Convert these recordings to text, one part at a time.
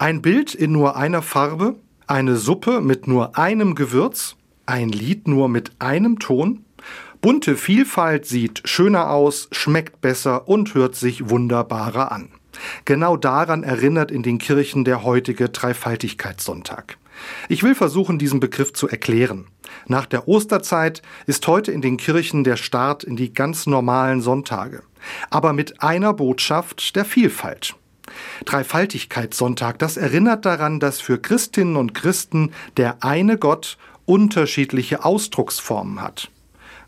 Ein Bild in nur einer Farbe, eine Suppe mit nur einem Gewürz, ein Lied nur mit einem Ton. Bunte Vielfalt sieht schöner aus, schmeckt besser und hört sich wunderbarer an. Genau daran erinnert in den Kirchen der heutige Dreifaltigkeitssonntag. Ich will versuchen, diesen Begriff zu erklären. Nach der Osterzeit ist heute in den Kirchen der Start in die ganz normalen Sonntage, aber mit einer Botschaft der Vielfalt. Dreifaltigkeitssonntag, das erinnert daran, dass für Christinnen und Christen der eine Gott unterschiedliche Ausdrucksformen hat.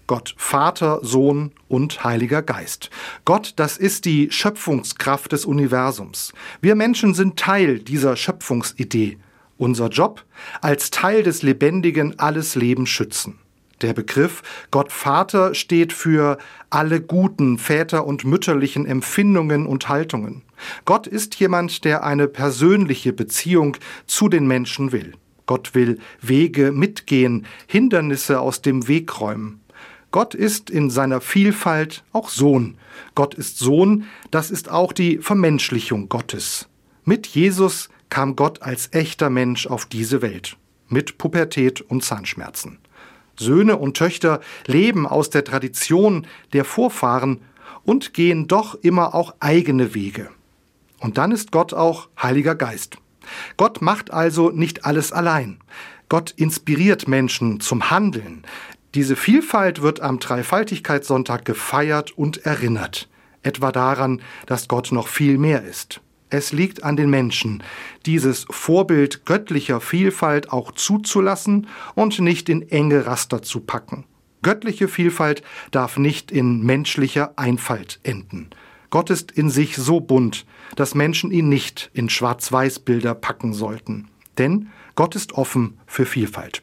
Gott Vater, Sohn und Heiliger Geist. Gott, das ist die Schöpfungskraft des Universums. Wir Menschen sind Teil dieser Schöpfungsidee. Unser Job? Als Teil des Lebendigen alles Leben schützen. Der Begriff Gott Vater steht für alle guten väter- und mütterlichen Empfindungen und Haltungen. Gott ist jemand, der eine persönliche Beziehung zu den Menschen will. Gott will Wege mitgehen, Hindernisse aus dem Weg räumen. Gott ist in seiner Vielfalt auch Sohn. Gott ist Sohn, das ist auch die Vermenschlichung Gottes. Mit Jesus kam Gott als echter Mensch auf diese Welt, mit Pubertät und Zahnschmerzen. Söhne und Töchter leben aus der Tradition der Vorfahren und gehen doch immer auch eigene Wege. Und dann ist Gott auch Heiliger Geist. Gott macht also nicht alles allein. Gott inspiriert Menschen zum Handeln. Diese Vielfalt wird am Dreifaltigkeitssonntag gefeiert und erinnert, etwa daran, dass Gott noch viel mehr ist. Es liegt an den Menschen, dieses Vorbild göttlicher Vielfalt auch zuzulassen und nicht in enge Raster zu packen. Göttliche Vielfalt darf nicht in menschlicher Einfalt enden. Gott ist in sich so bunt, dass Menschen ihn nicht in Schwarz-Weiß-Bilder packen sollten. Denn Gott ist offen für Vielfalt.